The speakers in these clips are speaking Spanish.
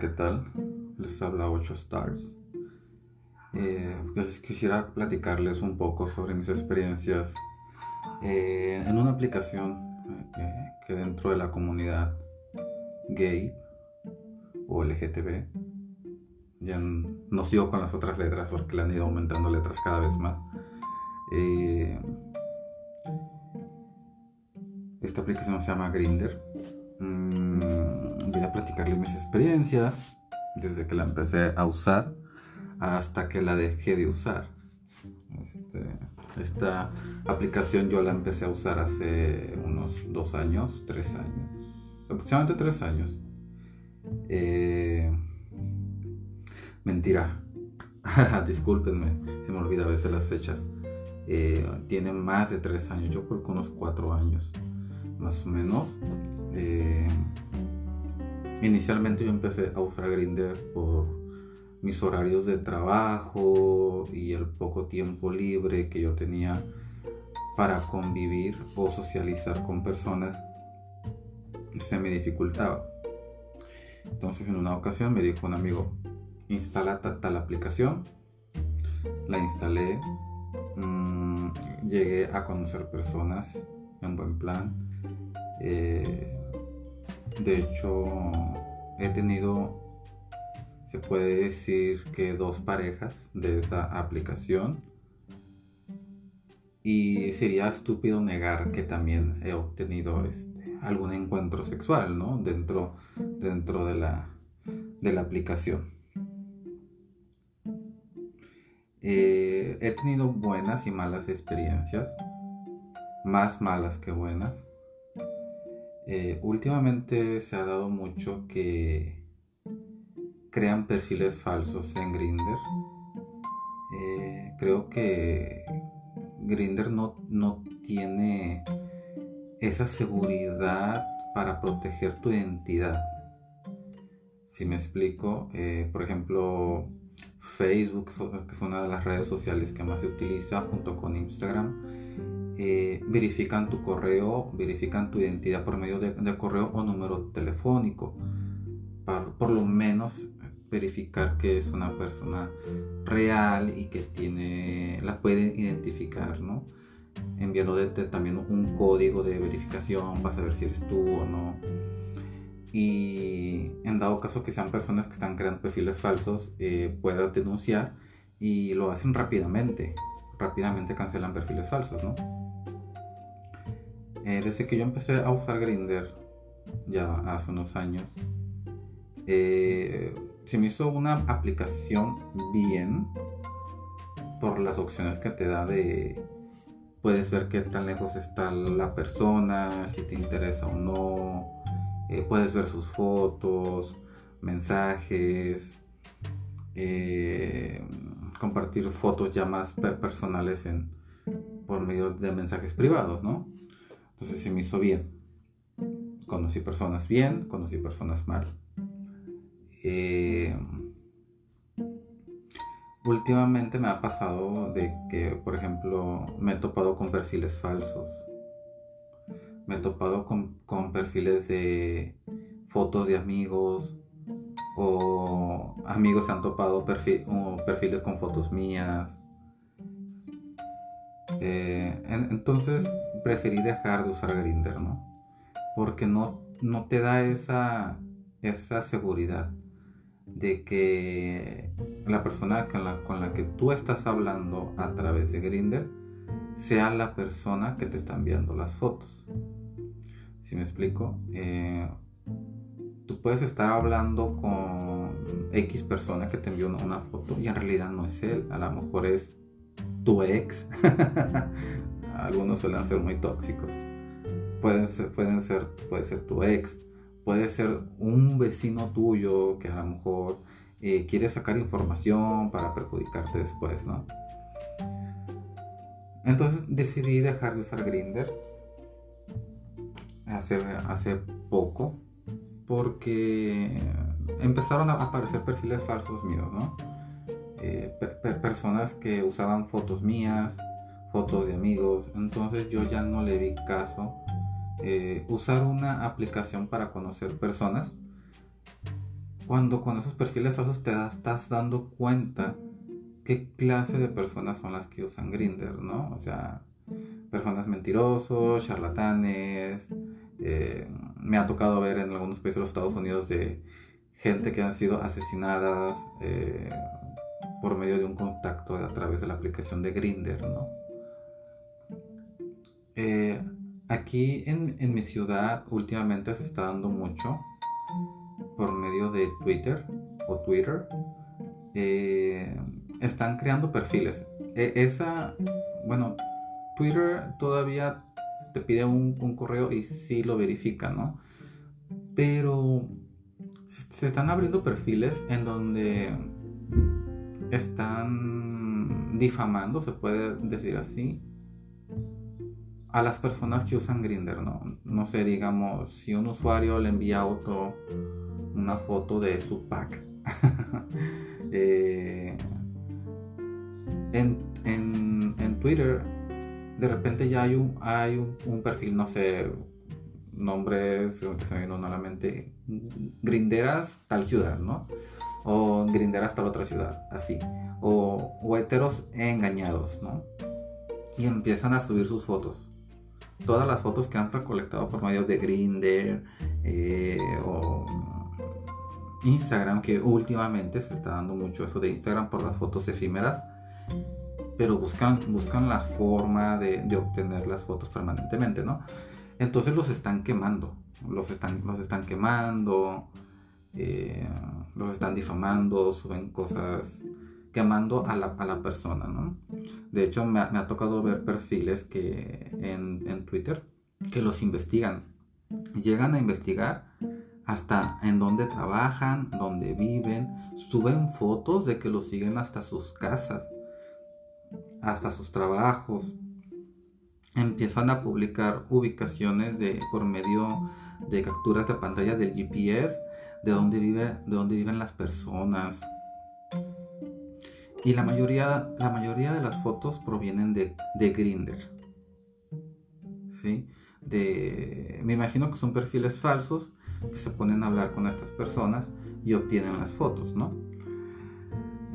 ¿qué tal? Les habla 8 Stars. Eh, pues quisiera platicarles un poco sobre mis experiencias eh, en una aplicación eh, que dentro de la comunidad gay o LGTB, ya no sigo con las otras letras porque le han ido aumentando letras cada vez más. esta aplicación se llama Grinder. Mm, a platicarles mis experiencias desde que la empecé a usar hasta que la dejé de usar. Este, esta aplicación yo la empecé a usar hace unos dos años, tres años, aproximadamente tres años. Eh, mentira, discúlpenme, se me olvida a veces las fechas. Eh, tiene más de tres años, yo creo que unos cuatro años, más o menos. Eh, Inicialmente yo empecé a usar Grinder por mis horarios de trabajo y el poco tiempo libre que yo tenía para convivir o socializar con personas se me dificultaba. Entonces en una ocasión me dijo un amigo, instala tal, aplicación. La instalé, mm, llegué a conocer personas en buen plan. Eh, de hecho, he tenido, se puede decir que dos parejas de esa aplicación. Y sería estúpido negar que también he obtenido este, algún encuentro sexual, ¿no? Dentro, dentro de, la, de la aplicación. Eh, he tenido buenas y malas experiencias, más malas que buenas. Eh, últimamente se ha dado mucho que crean perfiles falsos en Grinder. Eh, creo que Grinder no, no tiene esa seguridad para proteger tu identidad. Si me explico, eh, por ejemplo, Facebook, que es una de las redes sociales que más se utiliza junto con Instagram, eh, verifican tu correo, verifican tu identidad por medio de, correo o número telefónico. por lo menos verificar que es una persona real y que tiene, la pueden identificar, ¿no? Enviándote también un código de verificación para saber si eres tú o no. Y en dado caso que sean personas que están creando perfiles falsos, eh, puedas denunciar y lo hacen rápidamente. Rápidamente cancelan perfiles falsos, ¿no? Eh, desde que yo empecé a usar Grinder, ya hace unos años, eh, se me hizo una aplicación bien por las opciones que te da de puedes ver qué tan lejos está la persona, si te interesa o no, eh, puedes ver sus fotos, mensajes, compartir fotos ya más personales por medio de mensajes privados, ¿no? Entonces se me hizo bien. Conocí personas bien, conocí personas mal. Eh, últimamente me ha pasado de que, por ejemplo, me he topado con perfiles falsos. Me he topado con, perfiles de fotos de amigos o amigos se han topado perfiles con fotos mías. Eh, entonces preferí dejar de usar Grinder, ¿no? Porque no, no te da esa, esa seguridad de que la persona con la, con la que tú estás hablando a través de Grinder sea la persona que te está enviando las fotos. Si me explico, eh, tú puedes estar hablando con X persona que te envió una, foto y en realidad no es él, a lo mejor es tu ex algunos suelen ser muy tóxicos. Pueden ser, pueden ser, puede ser tu ex, puede ser un vecino tuyo que a lo mejor eh, quiere sacar información para perjudicarte después, ¿no? Entonces decidí dejar de usar Grinder hace, hace poco porque empezaron a aparecer perfiles falsos míos, ¿no? Eh, personas que usaban fotos mías, fotos de amigos. Entonces yo ya no le di caso eh, usar una aplicación para conocer personas cuando con esos perfiles falsos te estás dando cuenta qué clase de personas son las que usan Grinder, ¿no? O sea, personas mentirosos, charlatanes. Eh, me ha tocado ver en algunos países de los Estados Unidos de gente que han sido asesinadas eh, por medio de un contacto a través de la aplicación de Grinder, ¿no? Eh, aquí en, en, mi ciudad últimamente se está dando mucho por medio de Twitter o Twitter. están creando perfiles. E, esa, bueno, Twitter todavía te pide un, correo y sí lo verifica, ¿no? Pero se están abriendo perfiles en donde están difamando, se puede decir así, a las personas que usan Grinder, ¿no? No sé, digamos, si un usuario le envía a otro una foto de su pack. Eh, en, en Twitter de repente ya hay un, hay un, perfil, no sé, nombres que se me vienen a la mente, grinderas tal ciudad, ¿no? O grinderas tal otra ciudad, así. O, o heteros engañados, ¿no? Y empiezan a subir sus fotos. Todas las fotos que han recolectado por medio de Grinder eh, o Instagram, que últimamente se está dando mucho eso de Instagram por las fotos efímeras pero buscan, buscan la forma de, obtener las fotos permanentemente, ¿no? Entonces los están quemando, los están, los están quemando, eh, los están difamando, suben cosas quemando a la, a la persona, ¿no? De hecho, me, ha tocado ver perfiles que en, en Twitter que los investigan, llegan a investigar hasta en dónde trabajan, dónde viven, suben fotos de que los siguen hasta sus casas hasta sus trabajos. Empiezan a publicar ubicaciones de, por medio de capturas de pantalla del GPS de dónde, vive, de dónde viven las personas. Y la mayoría, la mayoría de las fotos provienen de, de Grinder. ¿Sí? De, me imagino que son perfiles falsos que se ponen a hablar con estas personas y obtienen las fotos, ¿no?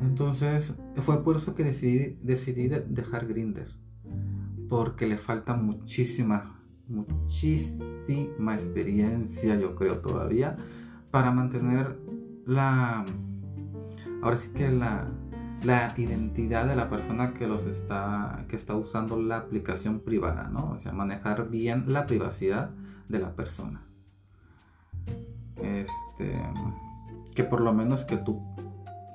Entonces fue por eso que decidí, decidí dejar Grinder. Porque le falta muchísima, muchísima experiencia, yo creo todavía, para mantener la, ahora sí que la, la identidad de la persona que los está, que está usando la aplicación privada, ¿no? O sea, manejar bien la privacidad de la persona. Este, que por lo menos que tú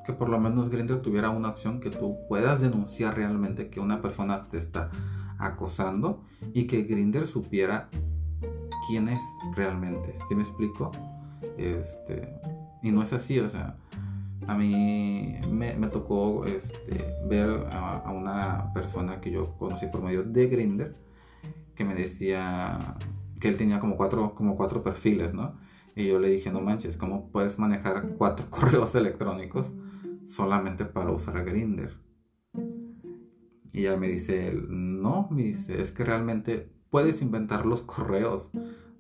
que por lo menos Grindr tuviera una opción que tú puedas denunciar realmente que una persona te está acosando y que Grindr supiera quién es realmente. ¿Sí me explico? Este, y no es así, o sea, a mí me, tocó este, ver a, una persona que yo conocí por medio de Grindr que me decía que él tenía como cuatro, como cuatro perfiles, ¿no? Y yo le dije, no manches, ¿cómo puedes manejar cuatro correos electrónicos? solamente para usar Grinder. Y ella me dice, no, me dice, es que realmente puedes inventar los correos.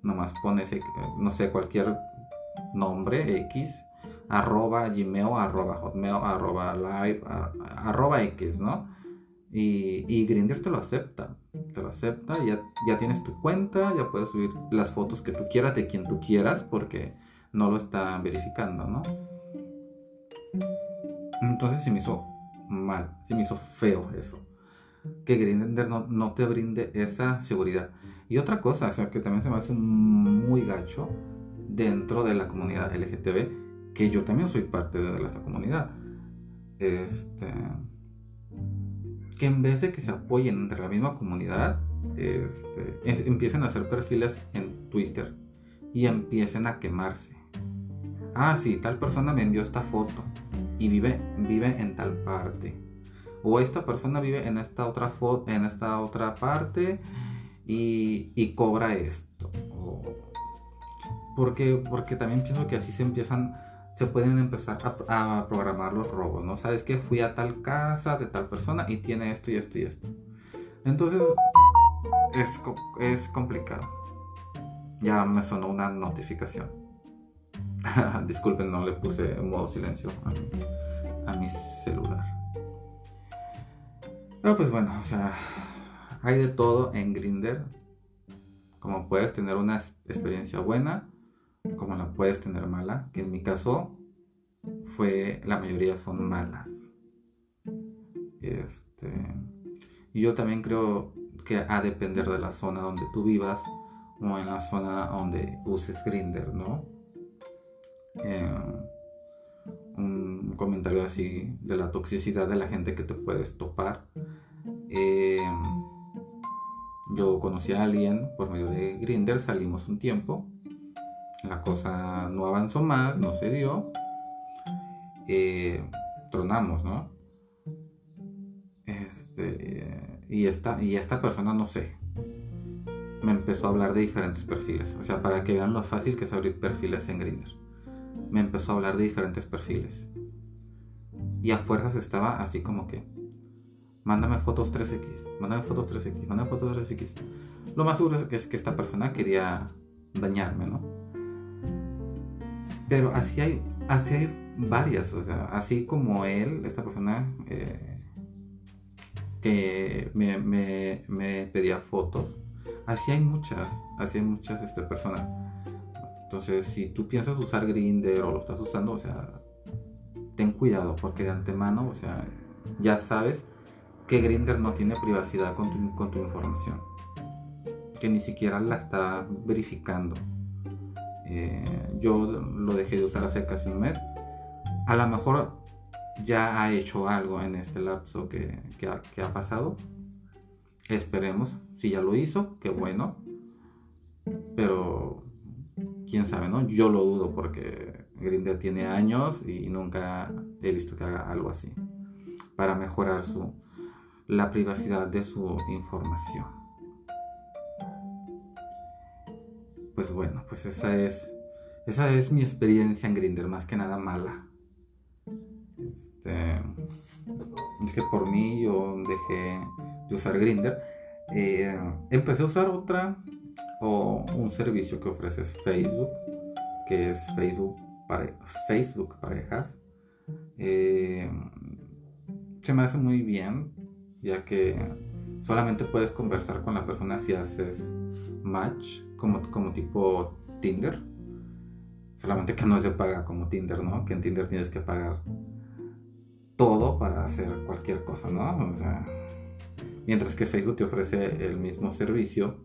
Nomás pones, eh, no sé, cualquier nombre X, arroba gmail, arroba hotmail, arroba live, arroba X, ¿no? Y, y Grinder te lo acepta, te lo acepta, ya, ya tienes tu cuenta, ya puedes subir las fotos que tú quieras de quien tú quieras porque no lo está verificando, ¿no? Entonces se me hizo mal, se me hizo feo eso. Que Grindr no, te brinde esa seguridad. Y otra cosa, o sea, que también se me hace muy gacho dentro de la comunidad LGTB, que yo también soy parte de esta comunidad. Este, que en vez de que se apoyen entre la misma comunidad, este, empiecen a hacer perfiles en Twitter y empiecen a quemarse. Ah, sí, tal persona me envió esta foto y vive, vive en tal parte. O esta persona vive en esta otra, en esta otra parte y, cobra esto. porque, porque también pienso que así se empiezan, se pueden empezar a, programar los robos, ¿no? Sabes que fui a tal casa de tal persona y tiene esto y esto y esto. Entonces es, es complicado. Ya me sonó una notificación. Disculpen, no le puse modo silencio a mi, celular. Pero pues bueno, o sea, hay de todo en Grinder. Como puedes tener una experiencia buena, como la puedes tener mala, que en mi caso fue, la mayoría son malas. Este, yo también creo que a depender de la zona donde tú vivas o en la zona donde uses Grinder, ¿no? Eh, un comentario así de la toxicidad de la gente que te puedes topar. Eh, yo conocí a alguien por medio de Grinder, salimos un tiempo, la cosa no avanzó más, no se dio, eh, tronamos, ¿no? Este, y, esta, y esta persona, no sé, me empezó a hablar de diferentes perfiles. O sea, para que vean lo fácil que es abrir perfiles en Grindr. Me empezó a hablar de diferentes perfiles. Y a fuerzas estaba así como que, mándame fotos 3X, mándame fotos 3X, mándame fotos 3X. Lo más seguro es que esta persona quería dañarme, ¿no? Pero así hay, así hay varias, o sea, así como él, esta persona eh, que me, me pedía fotos, Así hay muchas, así hay muchas este, personas. Entonces, si tú piensas usar Grinder o lo estás usando, o sea, ten cuidado porque de antemano, o sea, ya sabes que Grinder no tiene privacidad con tu, con tu información. Que ni siquiera la está verificando. Eh, yo lo dejé de usar hace casi un mes. A lo mejor ya ha hecho algo en este lapso que, ha pasado. Esperemos si ya lo hizo, qué bueno. Pero quién sabe, ¿no? Yo lo dudo porque Grindr tiene años y nunca he visto que haga algo así para mejorar su la privacidad de su información. Pues bueno, pues esa es esa es mi experiencia en Grindr, más que nada mala. Este, es que por mí yo dejé de usar Grindr eh, empecé a usar otra o un servicio que ofrece Facebook, que es Facebook, Facebook Parejas. Eh, se me hace muy bien, ya que solamente puedes conversar con la persona si haces match, como, como tipo Tinder. Solamente que no se paga como Tinder, ¿no? Que en Tinder tienes que pagar todo para hacer cualquier cosa, ¿no? O sea, Mientras que Facebook te ofrece el mismo servicio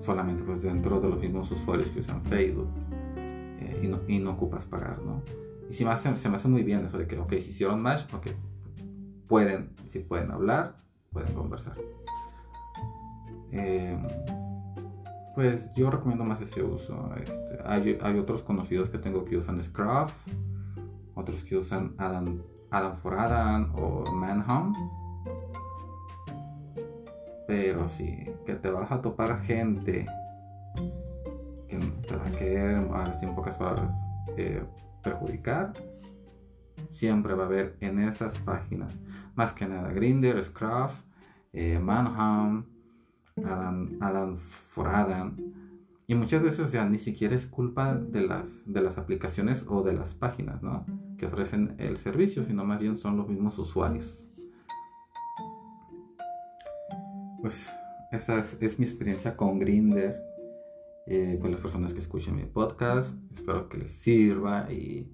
solamente pues dentro de los mismos usuarios que usan Facebook eh, y, no, y, no, ocupas pagar, ¿no? Y si me hace, se me hace muy bien eso de que, ok, si hicieron match, ok, pueden, si pueden hablar, pueden conversar. Eh, pues yo recomiendo más ese uso. Este, hay, hay, otros conocidos que tengo que usan Scruff, otros que usan Adam, Adam for Adam o Manhunt pero sí, que te vas a topar gente que te va a querer, así en pocas palabras, eh, perjudicar. Siempre va a haber en esas páginas. Más que nada, Grinder, Scruff, eh, Adam, Adam for Adam. Y muchas veces ya ni siquiera es culpa de las, de las aplicaciones o de las páginas ¿no? que ofrecen el servicio, sino más bien son los mismos usuarios pues esa es, mi experiencia con Grinder. Eh, con las personas que escuchen mi podcast. Espero que les sirva. Y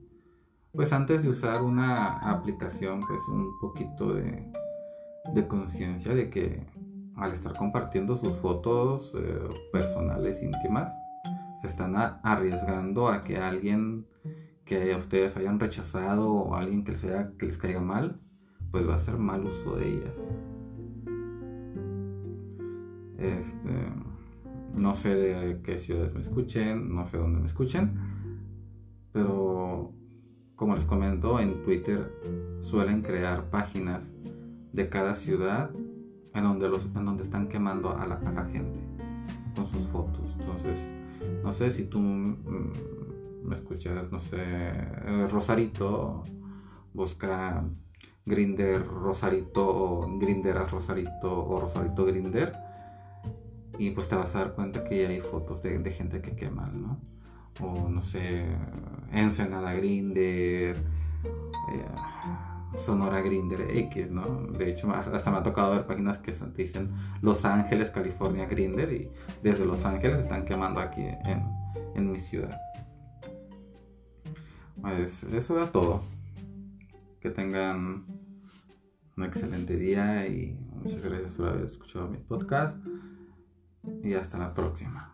pues antes de usar una aplicación, pues un poquito de, de conciencia de que al estar compartiendo sus fotos eh, personales íntimas, se están arriesgando a que alguien que ustedes hayan rechazado o alguien que les, que les caiga mal, pues va a hacer mal uso de ellas. Este, no sé de qué ciudades me escuchen, no sé dónde me escuchen, pero como les comento, en Twitter suelen crear páginas de cada ciudad en donde, los, en donde están quemando a la, gente con sus fotos. Entonces, no sé si tú me escuchas, no sé, Rosarito, busca Grinder Rosarito o Grinder a Rosarito o Rosarito Grinder y pues te vas a dar cuenta que ya hay fotos de, gente que quema, ¿no? o no sé, Ensenada Grinder, eh, Sonora Grinder X, ¿no? De hecho, hasta me ha tocado ver páginas que dicen Los Ángeles, California Grinder y desde Los Ángeles están quemando aquí en, mi ciudad. Pues eso era todo. Que tengan un excelente día y muchas gracias por haber escuchado mi podcast. Y hasta la próxima.